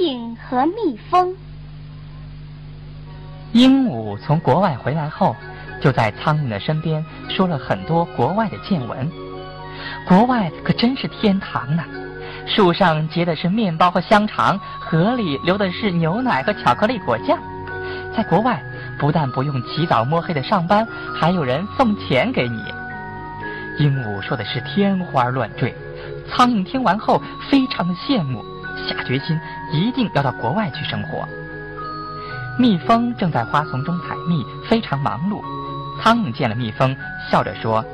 蝇和蜜蜂。鹦鹉从国外回来后，就在苍蝇的身边说了很多国外的见闻。国外可真是天堂呢！树上结的是面包和香肠，河里流的是牛奶和巧克力果酱。在国外，不但不用起早摸黑的上班，还有人送钱给你。鹦鹉说的是天花乱坠，苍蝇听完后非常的羡慕，下决心一定要到国外去生活。蜜蜂正在花丛中采蜜，非常忙碌。苍蝇见了蜜蜂，笑着说：“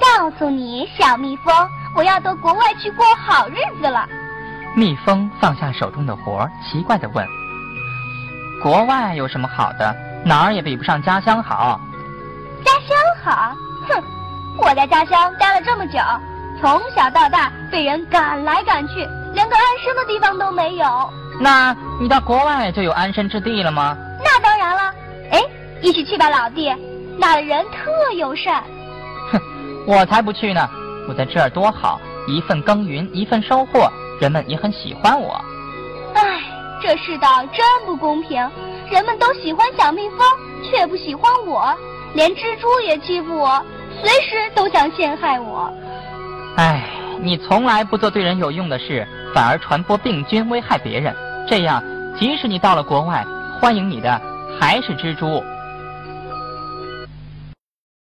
告诉你，小蜜蜂，我要到国外去过好日子了。”蜜蜂放下手中的活，奇怪的问：“国外有什么好的？哪儿也比不上家乡好。”家乡好？哼！我在家乡待了这么久，从小到大被人赶来赶去，连个安身的地方都没有。那你到国外就有安身之地了吗？那当然了。哎，一起去吧，老弟，那人特友善。哼，我才不去呢！我在这儿多好，一份耕耘一份收获，人们也很喜欢我。唉，这世道真不公平，人们都喜欢小蜜蜂，却不喜欢我，连蜘蛛也欺负我，随时都想陷害我。哎，你从来不做对人有用的事，反而传播病菌，危害别人。这样，即使你到了国外，欢迎你的还是蜘蛛。